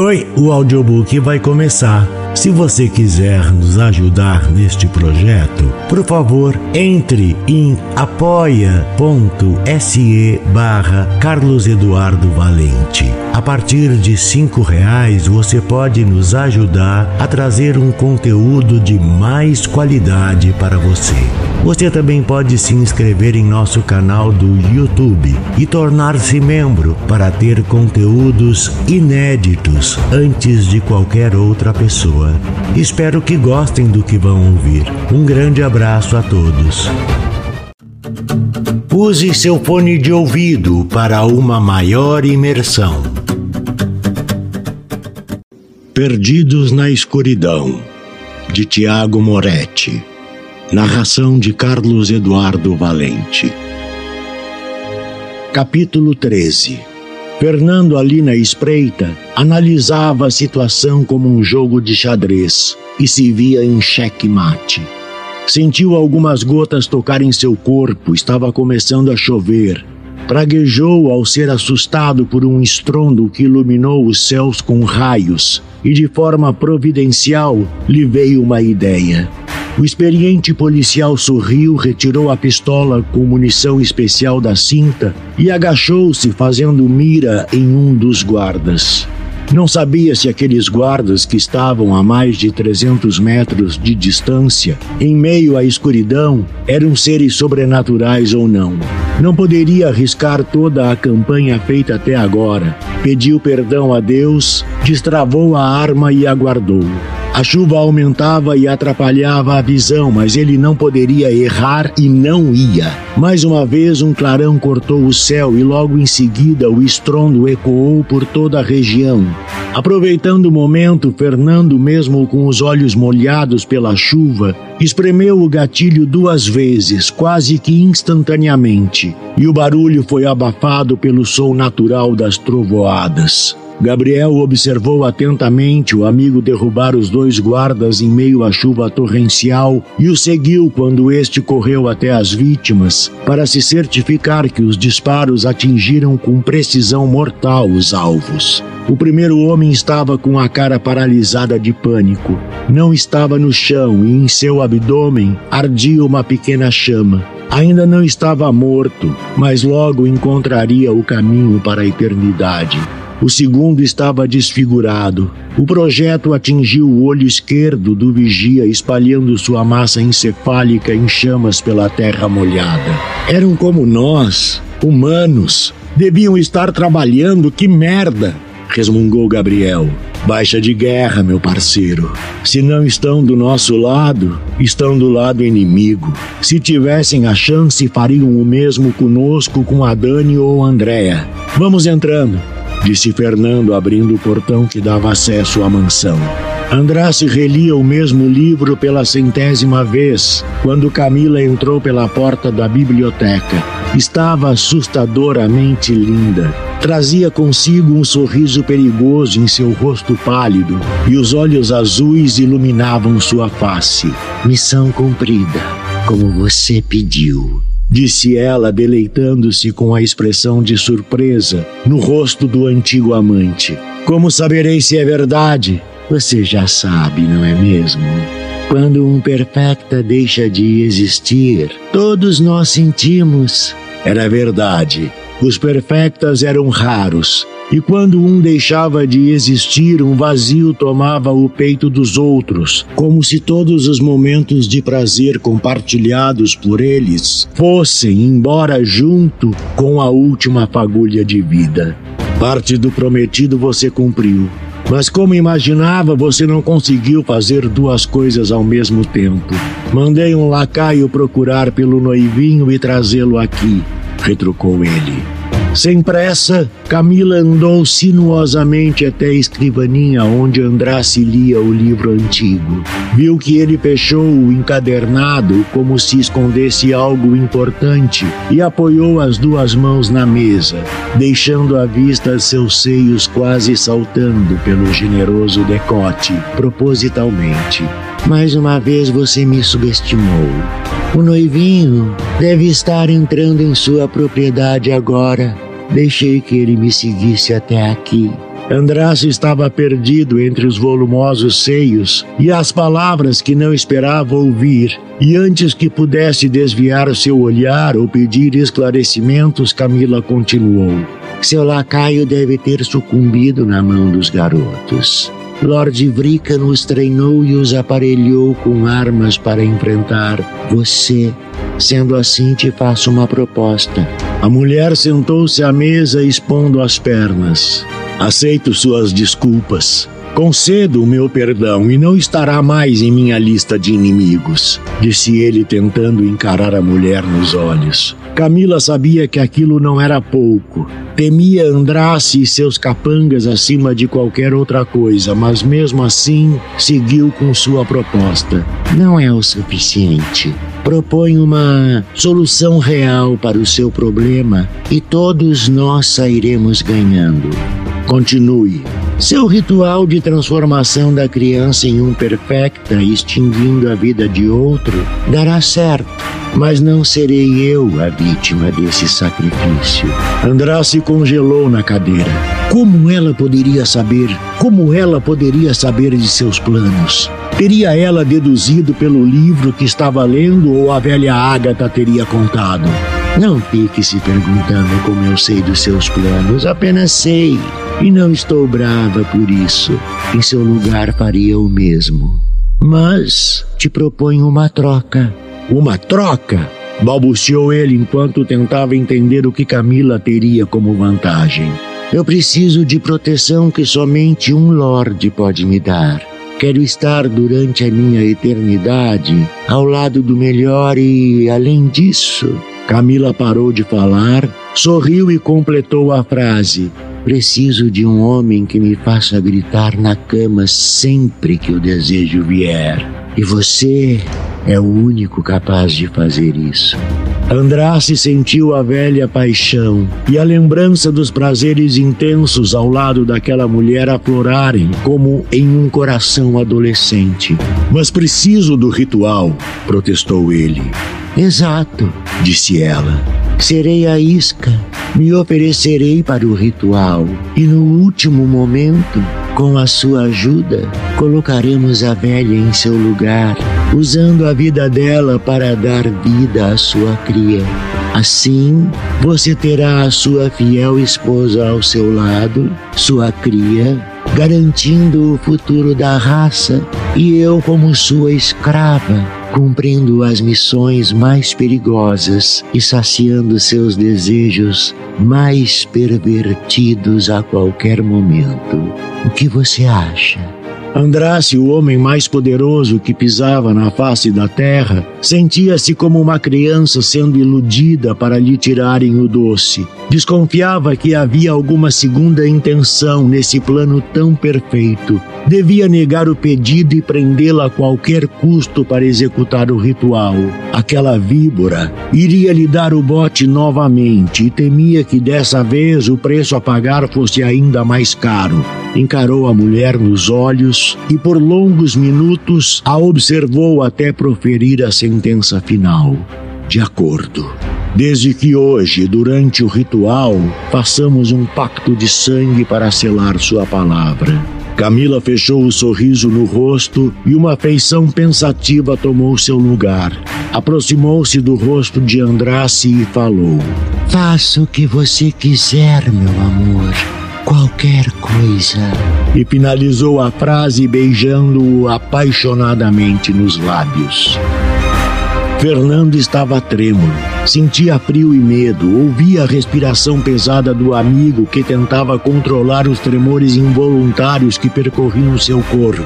Oi, o audiobook vai começar. Se você quiser nos ajudar neste projeto, por favor, entre em apoia.se barra Carlos Eduardo Valente. A partir de cinco reais você pode nos ajudar a trazer um conteúdo de mais qualidade para você. Você também pode se inscrever em nosso canal do YouTube e tornar-se membro para ter conteúdos inéditos antes de qualquer outra pessoa. Espero que gostem do que vão ouvir. Um grande abraço a todos. Use seu fone de ouvido para uma maior imersão. Perdidos na Escuridão, de Tiago Moretti. Narração de Carlos Eduardo Valente. Capítulo 13 Fernando ali na espreita analisava a situação como um jogo de xadrez e se via em xeque-mate. Sentiu algumas gotas tocarem seu corpo, estava começando a chover. Praguejou ao ser assustado por um estrondo que iluminou os céus com raios, e de forma providencial lhe veio uma ideia. O experiente policial sorriu, retirou a pistola com munição especial da cinta e agachou-se, fazendo mira em um dos guardas. Não sabia se aqueles guardas que estavam a mais de 300 metros de distância, em meio à escuridão, eram seres sobrenaturais ou não. Não poderia arriscar toda a campanha feita até agora. Pediu perdão a Deus, destravou a arma e aguardou. A chuva aumentava e atrapalhava a visão, mas ele não poderia errar e não ia. Mais uma vez, um clarão cortou o céu e logo em seguida o estrondo ecoou por toda a região. Aproveitando o momento, Fernando, mesmo com os olhos molhados pela chuva, espremeu o gatilho duas vezes, quase que instantaneamente, e o barulho foi abafado pelo som natural das trovoadas. Gabriel observou atentamente o amigo derrubar os dois guardas em meio à chuva torrencial e o seguiu quando este correu até as vítimas para se certificar que os disparos atingiram com precisão mortal os alvos. O primeiro homem estava com a cara paralisada de pânico. Não estava no chão e em seu abdômen ardia uma pequena chama. Ainda não estava morto, mas logo encontraria o caminho para a eternidade. O segundo estava desfigurado. O projeto atingiu o olho esquerdo do vigia, espalhando sua massa encefálica em chamas pela terra molhada. Eram como nós, humanos. Deviam estar trabalhando, que merda! resmungou Gabriel. Baixa de guerra, meu parceiro. Se não estão do nosso lado, estão do lado inimigo. Se tivessem a chance, fariam o mesmo conosco com a Dani ou Andréa. Vamos entrando disse Fernando, abrindo o portão que dava acesso à mansão. Andrasse relia o mesmo livro pela centésima vez quando Camila entrou pela porta da biblioteca. Estava assustadoramente linda. Trazia consigo um sorriso perigoso em seu rosto pálido e os olhos azuis iluminavam sua face. Missão cumprida, como você pediu disse ela, deleitando-se com a expressão de surpresa no rosto do antigo amante. Como saberei se é verdade? Você já sabe, não é mesmo? Quando um perfecta deixa de existir, todos nós sentimos. Era verdade. Os perfectas eram raros, e quando um deixava de existir, um vazio tomava o peito dos outros, como se todos os momentos de prazer compartilhados por eles fossem embora junto com a última fagulha de vida. Parte do prometido você cumpriu. Mas como imaginava, você não conseguiu fazer duas coisas ao mesmo tempo. Mandei um lacaio procurar pelo noivinho e trazê-lo aqui, retrucou ele. Sem pressa, Camila andou sinuosamente até a escrivaninha onde Andrasse lia o livro antigo. Viu que ele fechou o encadernado como se escondesse algo importante e apoiou as duas mãos na mesa, deixando à vista seus seios quase saltando pelo generoso decote, propositalmente. Mais uma vez você me subestimou. O noivinho deve estar entrando em sua propriedade agora. Deixei que ele me seguisse até aqui. Andrade estava perdido entre os volumosos seios e as palavras que não esperava ouvir, e antes que pudesse desviar seu olhar ou pedir esclarecimentos, Camila continuou. Seu lacaio deve ter sucumbido na mão dos garotos. Lord Vrica nos treinou e os aparelhou com armas para enfrentar você. Sendo assim, te faço uma proposta. A mulher sentou-se à mesa expondo as pernas. Aceito suas desculpas. Concedo o meu perdão e não estará mais em minha lista de inimigos, disse ele tentando encarar a mulher nos olhos. Camila sabia que aquilo não era pouco. Temia Andrace e seus capangas acima de qualquer outra coisa, mas mesmo assim seguiu com sua proposta. Não é o suficiente. Propõe uma solução real para o seu problema e todos nós sairemos ganhando. Continue. Seu ritual de transformação da criança em um perfecta, extinguindo a vida de outro, dará certo, mas não serei eu a vítima desse sacrifício. Andrá se congelou na cadeira. Como ela poderia saber? Como ela poderia saber de seus planos? Teria ela deduzido pelo livro que estava lendo ou a velha Ágata teria contado? Não fique se perguntando como eu sei dos seus planos, apenas sei. E não estou brava por isso. Em seu lugar faria o mesmo. Mas te proponho uma troca. Uma troca? balbuciou ele enquanto tentava entender o que Camila teria como vantagem. Eu preciso de proteção que somente um Lorde pode me dar. Quero estar durante a minha eternidade ao lado do melhor e, além disso, Camila parou de falar, sorriu e completou a frase. Preciso de um homem que me faça gritar na cama sempre que o desejo vier. E você é o único capaz de fazer isso. Andrace sentiu a velha paixão e a lembrança dos prazeres intensos ao lado daquela mulher aflorarem como em um coração adolescente. Mas preciso do ritual, protestou ele. Exato, disse ela. Serei a isca, me oferecerei para o ritual e no último momento, com a sua ajuda, colocaremos a velha em seu lugar, usando a vida dela para dar vida à sua cria. Assim, você terá a sua fiel esposa ao seu lado, sua cria, garantindo o futuro da raça, e eu como sua escrava cumprindo as missões mais perigosas e saciando seus desejos mais pervertidos a qualquer momento. O que você acha? Andrace, o homem mais poderoso que pisava na face da terra, sentia-se como uma criança sendo iludida para lhe tirarem o doce. Desconfiava que havia alguma segunda intenção nesse plano tão perfeito. Devia negar o pedido e prendê-la a qualquer custo para executar o ritual. Aquela víbora iria lhe dar o bote novamente e temia que dessa vez o preço a pagar fosse ainda mais caro. Encarou a mulher nos olhos e por longos minutos a observou até proferir a sentença final. De acordo. Desde que hoje, durante o ritual, façamos um pacto de sangue para selar sua palavra. Camila fechou o sorriso no rosto e uma feição pensativa tomou seu lugar. Aproximou-se do rosto de Andrace e falou: Faça o que você quiser, meu amor. Qualquer coisa. E finalizou a frase beijando-o apaixonadamente nos lábios. Fernando estava trêmulo. Sentia frio e medo, ouvia a respiração pesada do amigo que tentava controlar os tremores involuntários que percorriam seu corpo.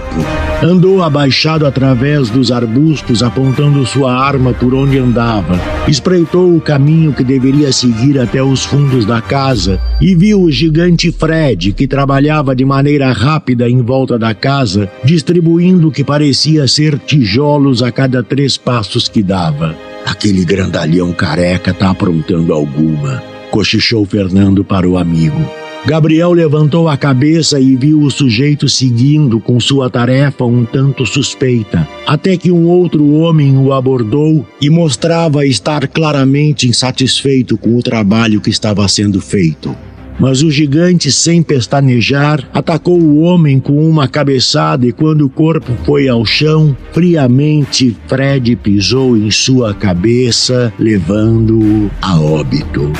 Andou abaixado através dos arbustos, apontando sua arma por onde andava. Espreitou o caminho que deveria seguir até os fundos da casa e viu o gigante Fred, que trabalhava de maneira rápida em volta da casa, distribuindo o que parecia ser tijolos a cada três passos que dava. Aquele grandalhão careca tá aprontando alguma, cochichou Fernando para o amigo. Gabriel levantou a cabeça e viu o sujeito seguindo com sua tarefa um tanto suspeita, até que um outro homem o abordou e mostrava estar claramente insatisfeito com o trabalho que estava sendo feito. Mas o gigante, sem pestanejar, atacou o homem com uma cabeçada e quando o corpo foi ao chão, friamente Fred pisou em sua cabeça, levando-o a óbito.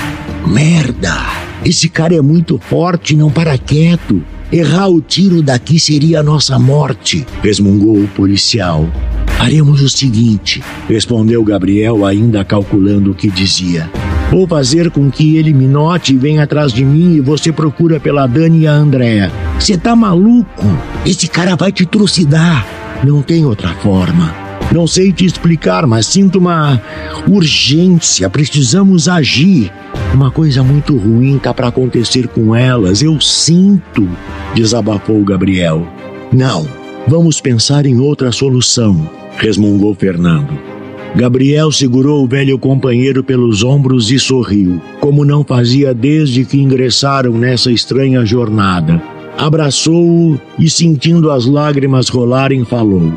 Merda! Esse cara é muito forte, não para quieto. Errar o tiro daqui seria a nossa morte, resmungou o policial. Faremos o seguinte, respondeu Gabriel, ainda calculando o que dizia. Vou fazer com que ele me note e venha atrás de mim e você procura pela Dani e a Andréa. Você tá maluco? Esse cara vai te trucidar. Não tem outra forma. Não sei te explicar, mas sinto uma urgência. Precisamos agir. Uma coisa muito ruim tá para acontecer com elas. Eu sinto, desabafou Gabriel. Não, vamos pensar em outra solução, resmungou Fernando. Gabriel segurou o velho companheiro pelos ombros e sorriu, como não fazia desde que ingressaram nessa estranha jornada. Abraçou-o e, sentindo as lágrimas rolarem, falou: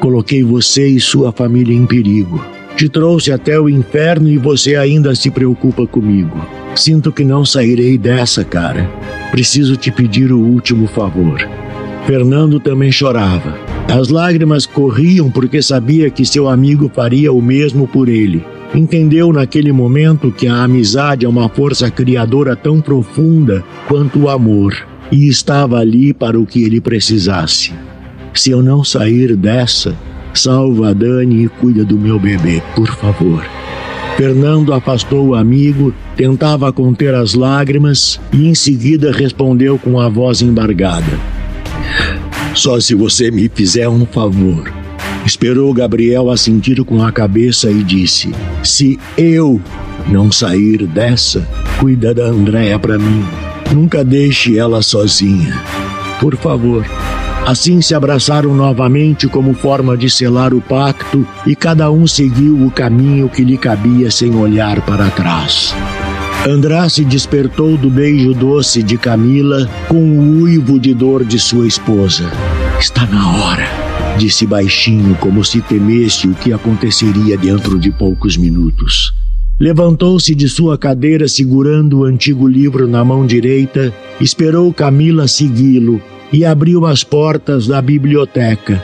Coloquei você e sua família em perigo. Te trouxe até o inferno e você ainda se preocupa comigo. Sinto que não sairei dessa, cara. Preciso te pedir o último favor. Fernando também chorava. As lágrimas corriam porque sabia que seu amigo faria o mesmo por ele. Entendeu naquele momento que a amizade é uma força criadora tão profunda quanto o amor e estava ali para o que ele precisasse. Se eu não sair dessa, Salva a Dani e cuida do meu bebê, por favor. Fernando afastou o amigo, tentava conter as lágrimas e em seguida respondeu com a voz embargada: Só se você me fizer um favor. Esperou Gabriel assentir com a cabeça e disse: Se eu não sair dessa, cuida da Andréia para mim. Nunca deixe ela sozinha. Por favor. Assim se abraçaram novamente como forma de selar o pacto e cada um seguiu o caminho que lhe cabia sem olhar para trás. Andrá se despertou do beijo doce de Camila com o uivo de dor de sua esposa. Está na hora, disse baixinho, como se temesse o que aconteceria dentro de poucos minutos. Levantou-se de sua cadeira segurando o antigo livro na mão direita, esperou Camila segui-lo e abriu as portas da biblioteca.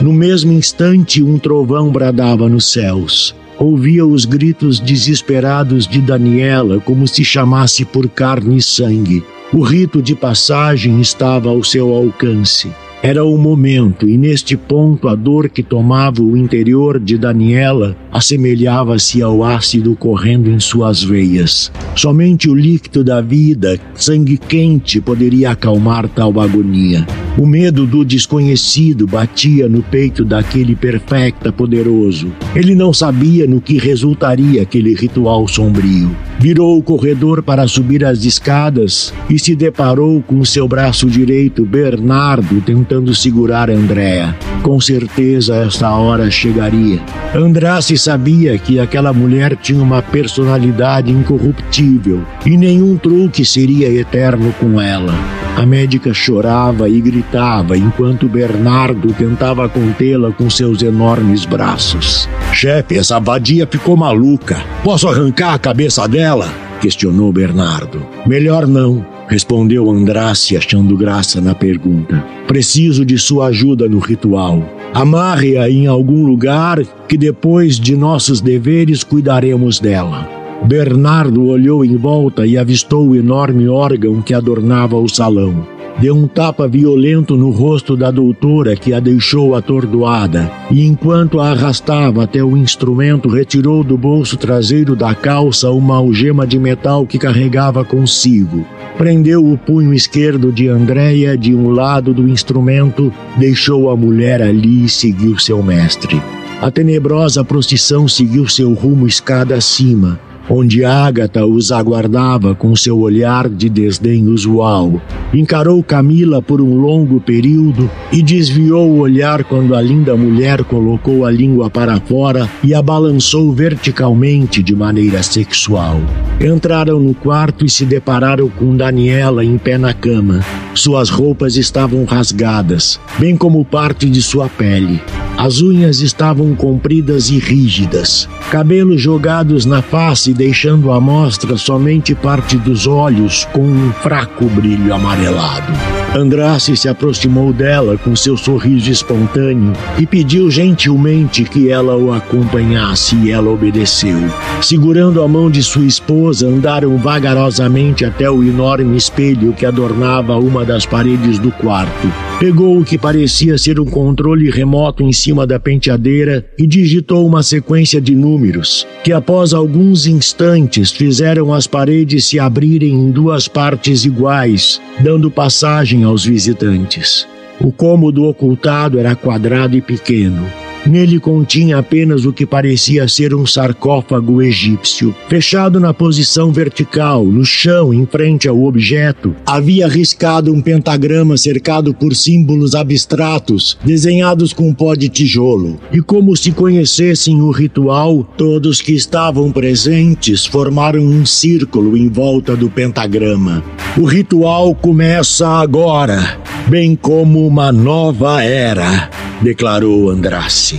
No mesmo instante, um trovão bradava nos céus. Ouvia os gritos desesperados de Daniela, como se chamasse por carne e sangue. O rito de passagem estava ao seu alcance. Era o momento, e neste ponto a dor que tomava o interior de Daniela assemelhava-se ao ácido correndo em suas veias. Somente o líquido da vida, sangue quente, poderia acalmar tal agonia. O medo do desconhecido batia no peito daquele perfecta poderoso. Ele não sabia no que resultaria aquele ritual sombrio. Virou o corredor para subir as escadas e se deparou com seu braço direito, Bernardo, tentando segurar Andréa. Com certeza esta hora chegaria. Andrasse sabia que aquela mulher tinha uma personalidade incorruptível e nenhum truque seria eterno com ela. A médica chorava e gritava enquanto Bernardo tentava contê-la com seus enormes braços. Chefe, essa vadia ficou maluca. Posso arrancar a cabeça dela? questionou Bernardo. Melhor não, respondeu Andrace, achando graça na pergunta. Preciso de sua ajuda no ritual. Amarre-a em algum lugar que depois de nossos deveres cuidaremos dela. Bernardo olhou em volta e avistou o enorme órgão que adornava o salão. Deu um tapa violento no rosto da doutora que a deixou atordoada, e enquanto a arrastava até o instrumento, retirou do bolso traseiro da calça uma algema de metal que carregava consigo. Prendeu o punho esquerdo de Andréia de um lado do instrumento, deixou a mulher ali e seguiu seu mestre. A tenebrosa procissão seguiu seu rumo escada acima, onde Ágata os aguardava com seu olhar de desdém usual. Encarou Camila por um longo período e desviou o olhar quando a linda mulher colocou a língua para fora e a balançou verticalmente de maneira sexual. Entraram no quarto e se depararam com Daniela em pé na cama. Suas roupas estavam rasgadas, bem como parte de sua pele. As unhas estavam compridas e rígidas, cabelos jogados na face, deixando à mostra somente parte dos olhos com um fraco brilho amarelado. Andrace se aproximou dela com seu sorriso espontâneo e pediu gentilmente que ela o acompanhasse e ela obedeceu. Segurando a mão de sua esposa, andaram vagarosamente até o enorme espelho que adornava uma das paredes do quarto. Pegou o que parecia ser um controle remoto em cima da penteadeira e digitou uma sequência de números, que após alguns instantes fizeram as paredes se abrirem em duas partes iguais, dando passagem aos visitantes. O cômodo ocultado era quadrado e pequeno. Nele continha apenas o que parecia ser um sarcófago egípcio. Fechado na posição vertical, no chão, em frente ao objeto, havia riscado um pentagrama cercado por símbolos abstratos, desenhados com pó de tijolo. E como se conhecessem o ritual, todos que estavam presentes formaram um círculo em volta do pentagrama. O ritual começa agora, bem como uma nova era declarou Andrace.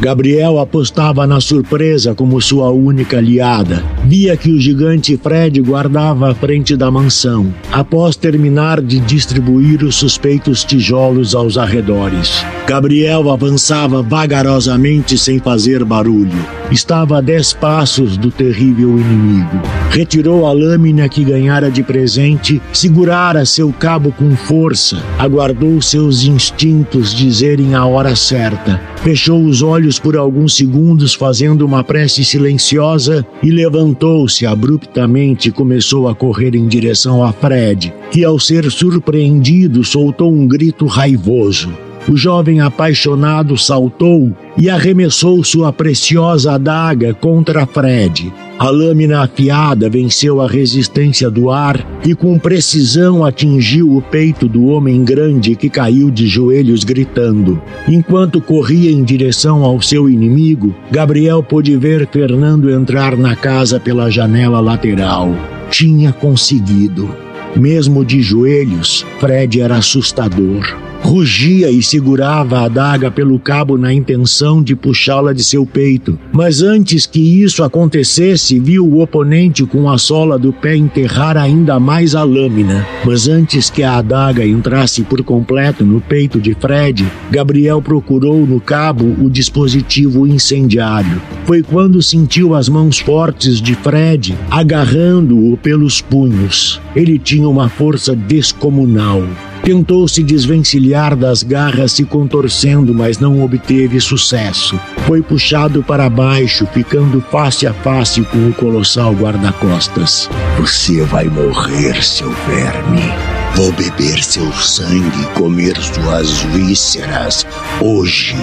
Gabriel apostava na surpresa como sua única aliada. Via que o gigante Fred guardava a frente da mansão, após terminar de distribuir os suspeitos tijolos aos arredores. Gabriel avançava vagarosamente sem fazer barulho. Estava a dez passos do terrível inimigo. Retirou a lâmina que ganhara de presente, segurara seu cabo com força, aguardou seus instintos dizerem a hora certa, fechou os olhos por alguns segundos, fazendo uma prece silenciosa, e levantou-se abruptamente e começou a correr em direção a Fred, que, ao ser surpreendido, soltou um grito raivoso. O jovem apaixonado saltou e arremessou sua preciosa adaga contra Fred. A lâmina afiada venceu a resistência do ar e com precisão atingiu o peito do homem grande que caiu de joelhos gritando. Enquanto corria em direção ao seu inimigo, Gabriel pôde ver Fernando entrar na casa pela janela lateral. Tinha conseguido. Mesmo de joelhos, Fred era assustador rugia e segurava a adaga pelo cabo na intenção de puxá-la de seu peito. Mas antes que isso acontecesse, viu o oponente com a sola do pé enterrar ainda mais a lâmina. Mas antes que a adaga entrasse por completo no peito de Fred, Gabriel procurou no cabo o dispositivo incendiário. Foi quando sentiu as mãos fortes de Fred agarrando-o pelos punhos. Ele tinha uma força descomunal. Tentou se desvencilhar das garras se contorcendo, mas não obteve sucesso. Foi puxado para baixo, ficando face a face com o colossal guarda-costas. Você vai morrer, seu verme. Vou beber seu sangue e comer suas vísceras hoje.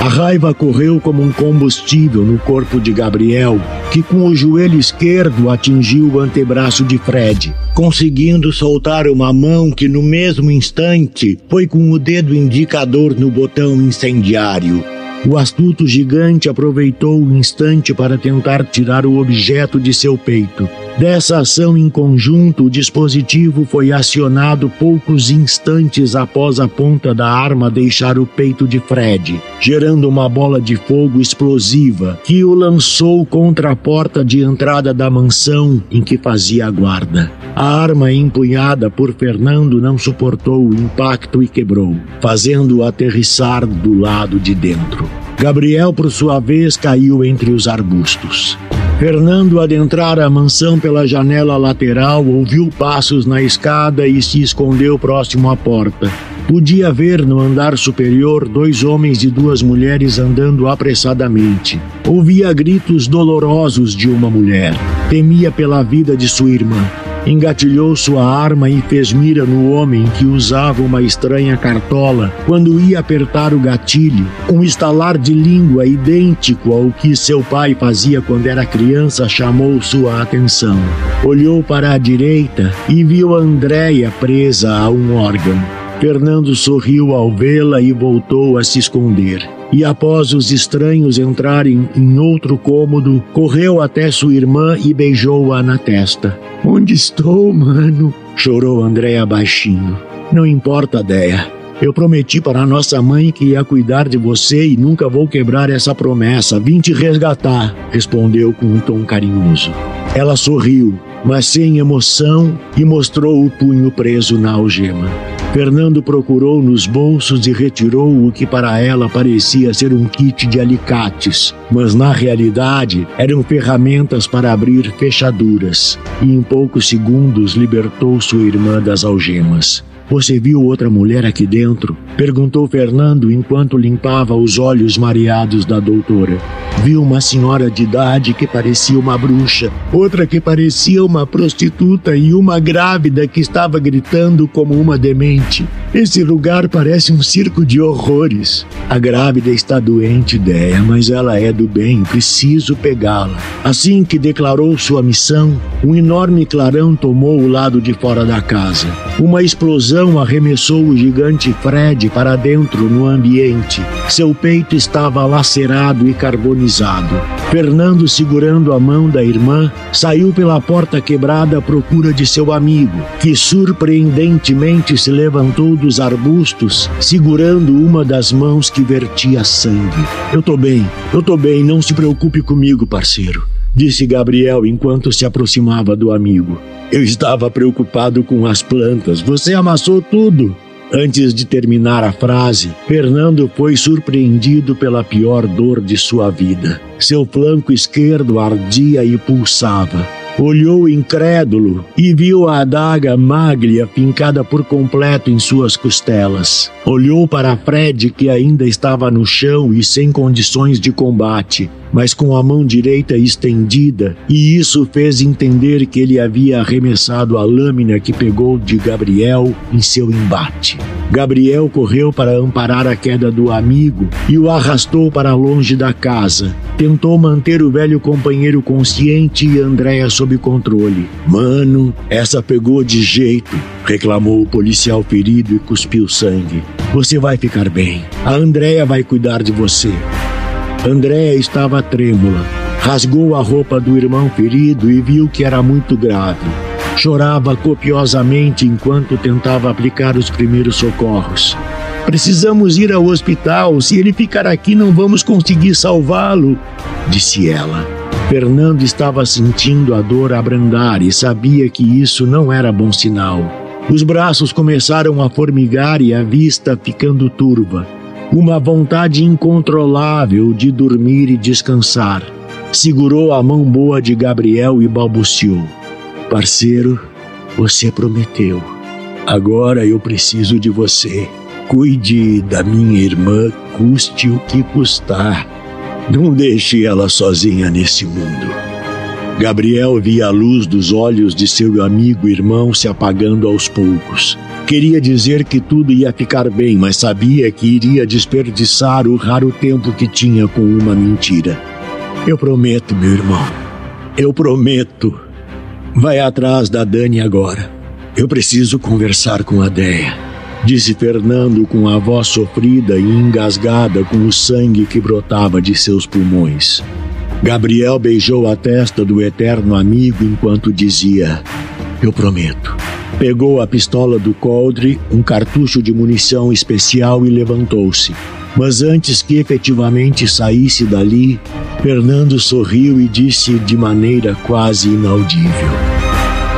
A raiva correu como um combustível no corpo de Gabriel, que com o joelho esquerdo atingiu o antebraço de Fred, conseguindo soltar uma mão que no mesmo instante foi com o dedo indicador no botão incendiário. O astuto gigante aproveitou o instante para tentar tirar o objeto de seu peito. Dessa ação em conjunto, o dispositivo foi acionado poucos instantes após a ponta da arma deixar o peito de Fred, gerando uma bola de fogo explosiva que o lançou contra a porta de entrada da mansão em que fazia a guarda. A arma empunhada por Fernando não suportou o impacto e quebrou, fazendo-o aterrissar do lado de dentro. Gabriel, por sua vez, caiu entre os arbustos. Fernando adentrara a mansão pela janela lateral, ouviu passos na escada e se escondeu próximo à porta. Podia ver no andar superior dois homens e duas mulheres andando apressadamente. Ouvia gritos dolorosos de uma mulher. Temia pela vida de sua irmã engatilhou sua arma e fez mira no homem que usava uma estranha cartola quando ia apertar o gatilho. Um estalar de língua idêntico ao que seu pai fazia quando era criança chamou sua atenção. Olhou para a direita e viu Andréia presa a um órgão. Fernando sorriu ao vê-la e voltou a se esconder e após os estranhos entrarem em outro cômodo, correu até sua irmã e beijou-a na testa. Onde estou, mano? chorou Andréa baixinho. Não importa, Deia. Eu prometi para nossa mãe que ia cuidar de você e nunca vou quebrar essa promessa. Vim te resgatar, respondeu com um tom carinhoso. Ela sorriu, mas sem emoção, e mostrou o punho preso na algema. Fernando procurou nos bolsos e retirou o que para ela parecia ser um kit de alicates, mas na realidade eram ferramentas para abrir fechaduras, e em poucos segundos libertou sua irmã das algemas. Você viu outra mulher aqui dentro? Perguntou Fernando enquanto limpava os olhos mareados da doutora. Viu uma senhora de idade que parecia uma bruxa, outra que parecia uma prostituta e uma grávida que estava gritando como uma demente. Esse lugar parece um circo de horrores. A grávida está doente, Deia, mas ela é do bem, preciso pegá-la. Assim que declarou sua missão, um enorme clarão tomou o lado de fora da casa. Uma explosão arremessou o gigante Fred para dentro no ambiente. Seu peito estava lacerado e carbonizado. Fernando, segurando a mão da irmã, saiu pela porta quebrada à procura de seu amigo, que surpreendentemente se levantou dos arbustos, segurando uma das mãos que vertia sangue. Eu tô bem, eu tô bem, não se preocupe comigo, parceiro disse Gabriel enquanto se aproximava do amigo. Eu estava preocupado com as plantas. Você amassou tudo. Antes de terminar a frase, Fernando foi surpreendido pela pior dor de sua vida. Seu flanco esquerdo ardia e pulsava. Olhou incrédulo e viu a adaga maglia fincada por completo em suas costelas. Olhou para Fred, que ainda estava no chão e sem condições de combate, mas com a mão direita estendida, e isso fez entender que ele havia arremessado a lâmina que pegou de Gabriel em seu embate. Gabriel correu para amparar a queda do amigo e o arrastou para longe da casa. Tentou manter o velho companheiro consciente e Andréa sob controle. Mano, essa pegou de jeito, reclamou o policial ferido e cuspiu sangue. Você vai ficar bem. A Andréa vai cuidar de você. Andréa estava trêmula. Rasgou a roupa do irmão ferido e viu que era muito grave. Chorava copiosamente enquanto tentava aplicar os primeiros socorros. Precisamos ir ao hospital. Se ele ficar aqui, não vamos conseguir salvá-lo, disse ela. Fernando estava sentindo a dor abrandar e sabia que isso não era bom sinal. Os braços começaram a formigar e a vista ficando turva uma vontade incontrolável de dormir e descansar. Segurou a mão boa de Gabriel e balbuciou: Parceiro, você prometeu. Agora eu preciso de você. Cuide da minha irmã, custe o que custar. Não deixe ela sozinha nesse mundo. Gabriel via a luz dos olhos de seu amigo irmão se apagando aos poucos. Queria dizer que tudo ia ficar bem, mas sabia que iria desperdiçar o raro tempo que tinha com uma mentira. Eu prometo, meu irmão. Eu prometo. Vai atrás da Dani agora. Eu preciso conversar com a Deia, disse Fernando com a voz sofrida e engasgada com o sangue que brotava de seus pulmões. Gabriel beijou a testa do eterno amigo enquanto dizia: Eu prometo. Pegou a pistola do coldre, um cartucho de munição especial e levantou-se. Mas antes que efetivamente saísse dali, Fernando sorriu e disse de maneira quase inaudível: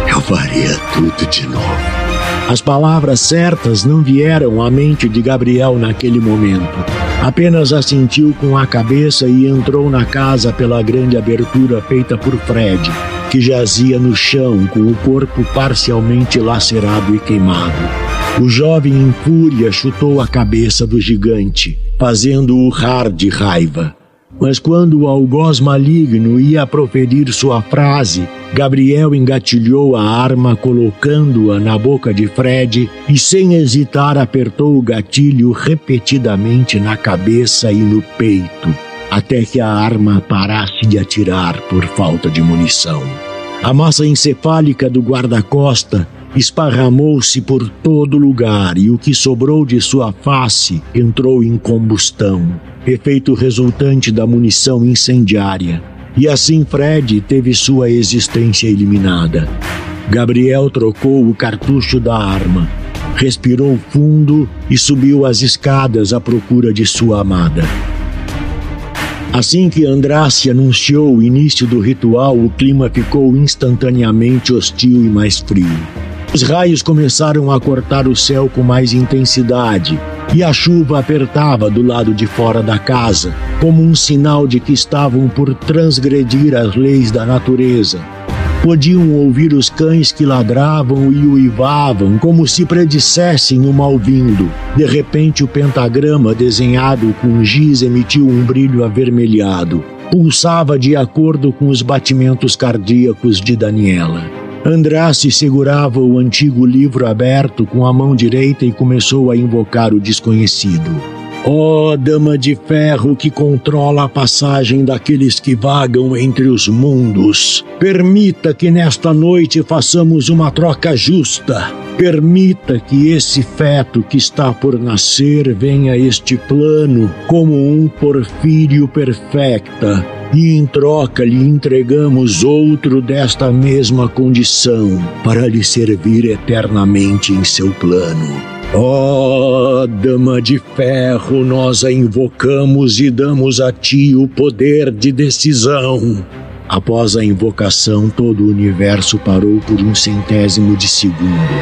Eu faria tudo de novo. As palavras certas não vieram à mente de Gabriel naquele momento. Apenas assentiu com a cabeça e entrou na casa pela grande abertura feita por Fred que jazia no chão com o corpo parcialmente lacerado e queimado. O jovem em fúria chutou a cabeça do gigante, fazendo-o rar de raiva. Mas quando o algoz maligno ia proferir sua frase, Gabriel engatilhou a arma, colocando-a na boca de Fred e, sem hesitar, apertou o gatilho repetidamente na cabeça e no peito até que a arma parasse de atirar por falta de munição. A massa encefálica do guarda-costa esparramou-se por todo lugar e o que sobrou de sua face entrou em combustão, efeito resultante da munição incendiária. E assim Fred teve sua existência eliminada. Gabriel trocou o cartucho da arma Respirou fundo e subiu as escadas à procura de sua amada. Assim que Andrasse anunciou o início do ritual, o clima ficou instantaneamente hostil e mais frio. Os raios começaram a cortar o céu com mais intensidade e a chuva apertava do lado de fora da casa, como um sinal de que estavam por transgredir as leis da natureza. Podiam ouvir os cães que ladravam e uivavam, como se predissessem o mal-vindo. De repente, o pentagrama desenhado com giz emitiu um brilho avermelhado. Pulsava de acordo com os batimentos cardíacos de Daniela. Andraste segurava o antigo livro aberto com a mão direita e começou a invocar o desconhecido. Ó oh, dama de ferro que controla a passagem daqueles que vagam entre os mundos, permita que nesta noite façamos uma troca justa. Permita que esse feto que está por nascer venha a este plano como um porfírio perfecta, e em troca lhe entregamos outro desta mesma condição, para lhe servir eternamente em seu plano. Ó oh, Dama de Ferro, nós a invocamos e damos a ti o poder de decisão. Após a invocação, todo o universo parou por um centésimo de segundo.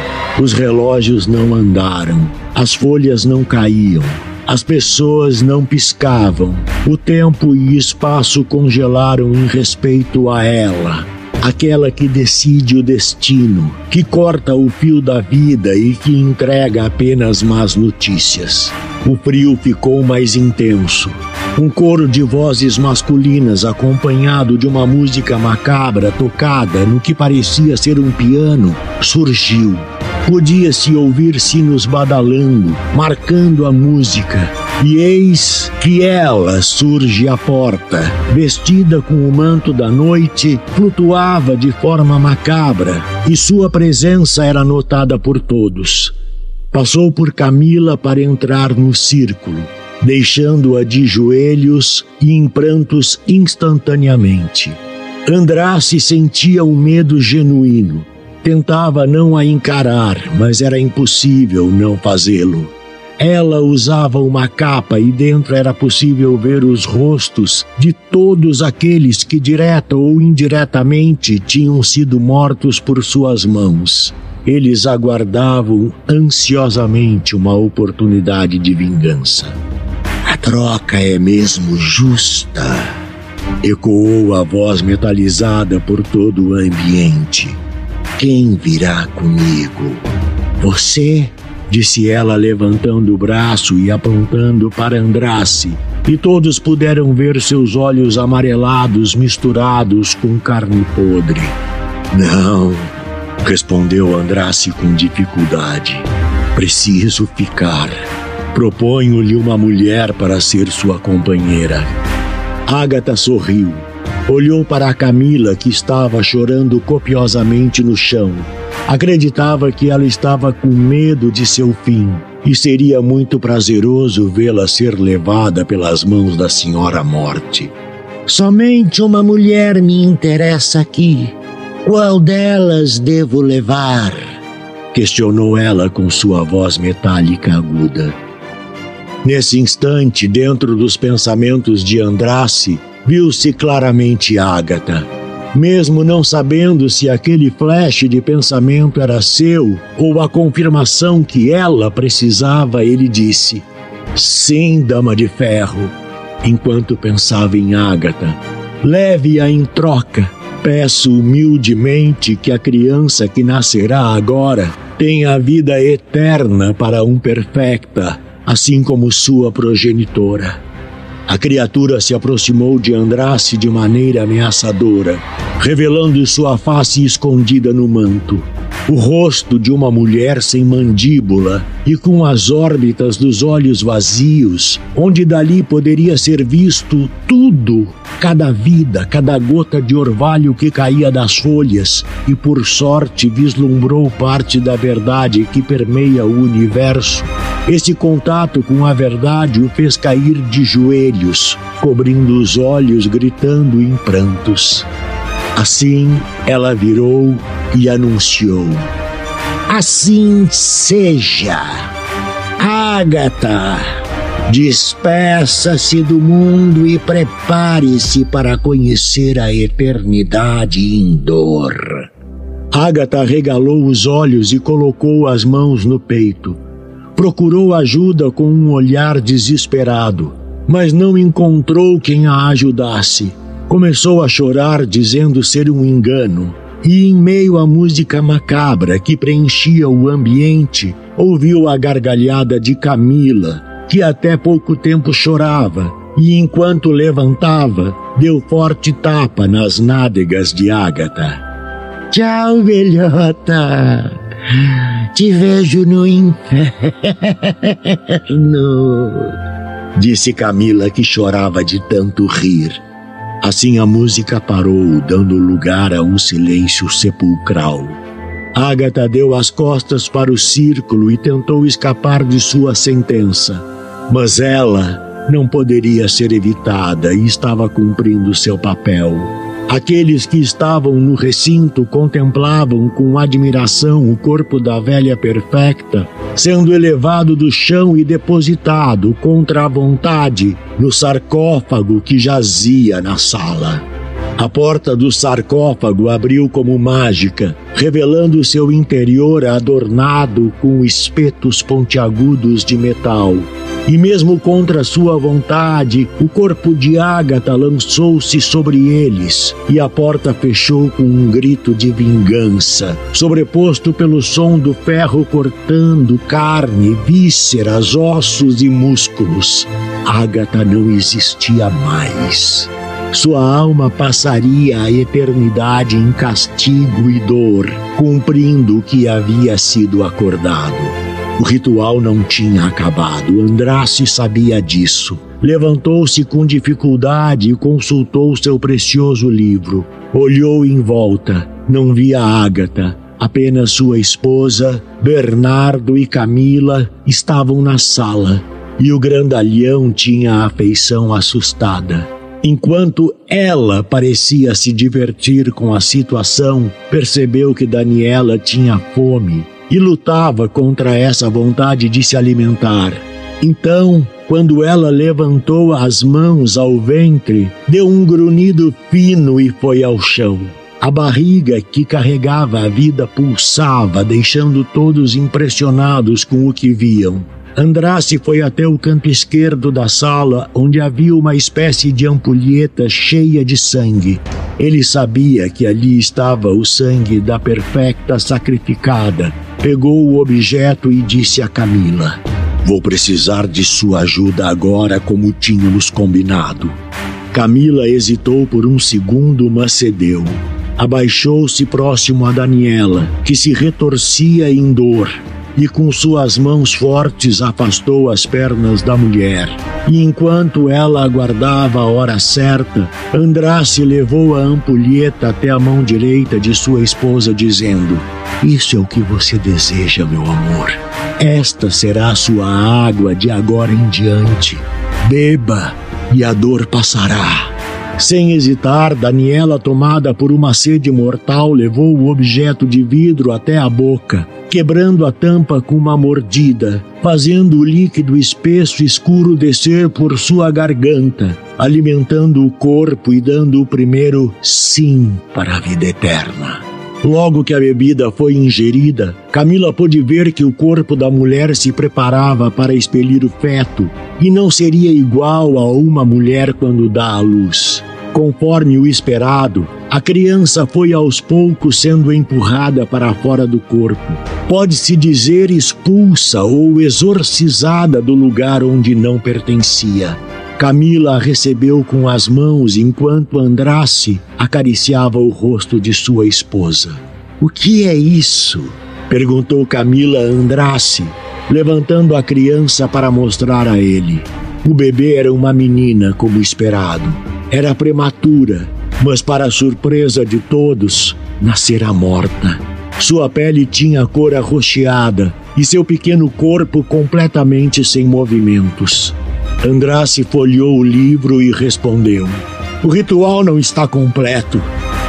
Os relógios não andaram, as folhas não caíam, as pessoas não piscavam. O tempo e espaço congelaram em respeito a ela aquela que decide o destino, que corta o fio da vida e que entrega apenas más notícias. O frio ficou mais intenso. Um coro de vozes masculinas, acompanhado de uma música macabra tocada no que parecia ser um piano, surgiu. Podia-se ouvir sinos badalando, marcando a música, e eis que ela surge à porta, vestida com o manto da noite, flutuava de forma macabra, e sua presença era notada por todos. Passou por Camila para entrar no círculo, deixando-a de joelhos e em prantos instantaneamente. Andrasse sentia um medo genuíno. Tentava não a encarar, mas era impossível não fazê-lo. Ela usava uma capa e dentro era possível ver os rostos de todos aqueles que, direta ou indiretamente, tinham sido mortos por suas mãos. Eles aguardavam ansiosamente uma oportunidade de vingança. A troca é mesmo justa, ecoou a voz metalizada por todo o ambiente. Quem virá comigo? Você disse ela levantando o braço e apontando para Andrasse, e todos puderam ver seus olhos amarelados misturados com carne podre. Não, respondeu Andrasse com dificuldade. Preciso ficar. Proponho-lhe uma mulher para ser sua companheira. Ágata sorriu. Olhou para Camila, que estava chorando copiosamente no chão, Acreditava que ela estava com medo de seu fim e seria muito prazeroso vê-la ser levada pelas mãos da Senhora Morte. Somente uma mulher me interessa aqui. Qual delas devo levar? Questionou ela com sua voz metálica aguda. Nesse instante, dentro dos pensamentos de Andrasse, viu-se claramente Ágata mesmo não sabendo se aquele flash de pensamento era seu ou a confirmação que ela precisava, ele disse: Sim, dama de ferro, enquanto pensava em Ágata. Leve-a em troca. Peço humildemente que a criança que nascerá agora tenha a vida eterna para um perfecta, assim como sua progenitora. A criatura se aproximou de Andrasse de maneira ameaçadora, revelando sua face escondida no manto. O rosto de uma mulher sem mandíbula e com as órbitas dos olhos vazios, onde dali poderia ser visto tudo, cada vida, cada gota de orvalho que caía das folhas, e por sorte vislumbrou parte da verdade que permeia o universo. Esse contato com a verdade o fez cair de joelhos, cobrindo os olhos, gritando em prantos. Assim, ela virou e anunciou: Assim seja. Ágata, despeça-se do mundo e prepare-se para conhecer a eternidade em dor. Ágata regalou os olhos e colocou as mãos no peito. Procurou ajuda com um olhar desesperado, mas não encontrou quem a ajudasse. Começou a chorar, dizendo ser um engano e, em meio à música macabra que preenchia o ambiente, ouviu a gargalhada de Camila, que até pouco tempo chorava, e enquanto levantava, deu forte tapa nas nádegas de Ágata. Tchau, velhota! Te vejo no inferno! Disse Camila, que chorava de tanto rir. Assim a música parou, dando lugar a um silêncio sepulcral. Agatha deu as costas para o círculo e tentou escapar de sua sentença. Mas ela não poderia ser evitada e estava cumprindo seu papel. Aqueles que estavam no recinto contemplavam com admiração o corpo da velha perfecta sendo elevado do chão e depositado contra a vontade no sarcófago que jazia na sala. A porta do sarcófago abriu como mágica, revelando seu interior adornado com espetos pontiagudos de metal. E mesmo contra sua vontade, o corpo de Ágata lançou-se sobre eles, e a porta fechou com um grito de vingança, sobreposto pelo som do ferro cortando carne, vísceras, ossos e músculos. Ágata não existia mais. Sua alma passaria a eternidade em castigo e dor, cumprindo o que havia sido acordado. O ritual não tinha acabado. Andrace sabia disso. Levantou-se com dificuldade e consultou seu precioso livro. Olhou em volta. Não via Ágata. Apenas sua esposa, Bernardo e Camila estavam na sala. E o grandalhão tinha a feição assustada. Enquanto ela parecia se divertir com a situação, percebeu que Daniela tinha fome e lutava contra essa vontade de se alimentar. Então, quando ela levantou as mãos ao ventre, deu um grunhido fino e foi ao chão. A barriga que carregava a vida pulsava, deixando todos impressionados com o que viam. Andrace foi até o canto esquerdo da sala, onde havia uma espécie de ampulheta cheia de sangue. Ele sabia que ali estava o sangue da perfecta sacrificada. Pegou o objeto e disse a Camila: Vou precisar de sua ajuda agora, como tínhamos combinado. Camila hesitou por um segundo, mas cedeu. Abaixou-se próximo a Daniela, que se retorcia em dor e com suas mãos fortes afastou as pernas da mulher. E enquanto ela aguardava a hora certa, Andrace levou a ampulheta até a mão direita de sua esposa, dizendo: Isso é o que você deseja, meu amor. Esta será a sua água de agora em diante. Beba e a dor passará. Sem hesitar, Daniela, tomada por uma sede mortal, levou o objeto de vidro até a boca, quebrando a tampa com uma mordida, fazendo o líquido espesso escuro descer por sua garganta, alimentando o corpo e dando o primeiro sim para a vida eterna. Logo que a bebida foi ingerida, Camila pôde ver que o corpo da mulher se preparava para expelir o feto e não seria igual a uma mulher quando dá à luz. Conforme o esperado, a criança foi aos poucos sendo empurrada para fora do corpo. Pode-se dizer expulsa ou exorcizada do lugar onde não pertencia. Camila a recebeu com as mãos enquanto Andrace acariciava o rosto de sua esposa. O que é isso? perguntou Camila a Andrace, levantando a criança para mostrar a ele. O bebê era uma menina, como esperado. Era prematura, mas, para surpresa de todos, nascera morta. Sua pele tinha cor arroxeada e seu pequeno corpo completamente sem movimentos. Andrace folheou o livro e respondeu: O ritual não está completo.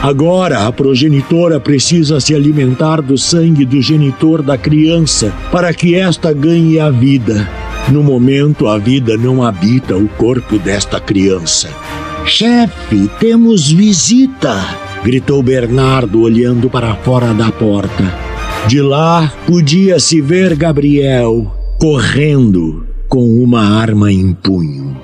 Agora a progenitora precisa se alimentar do sangue do genitor da criança para que esta ganhe a vida. No momento, a vida não habita o corpo desta criança. Chefe, temos visita! gritou Bernardo olhando para fora da porta. De lá podia-se ver Gabriel correndo com uma arma em punho.